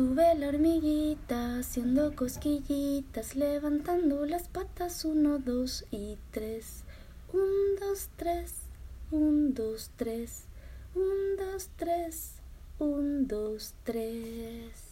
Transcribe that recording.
Sube la hormiguita haciendo cosquillitas, levantando las patas, uno, dos y tres. Un, dos, tres, un, dos, tres, un, dos, tres, un, dos, tres.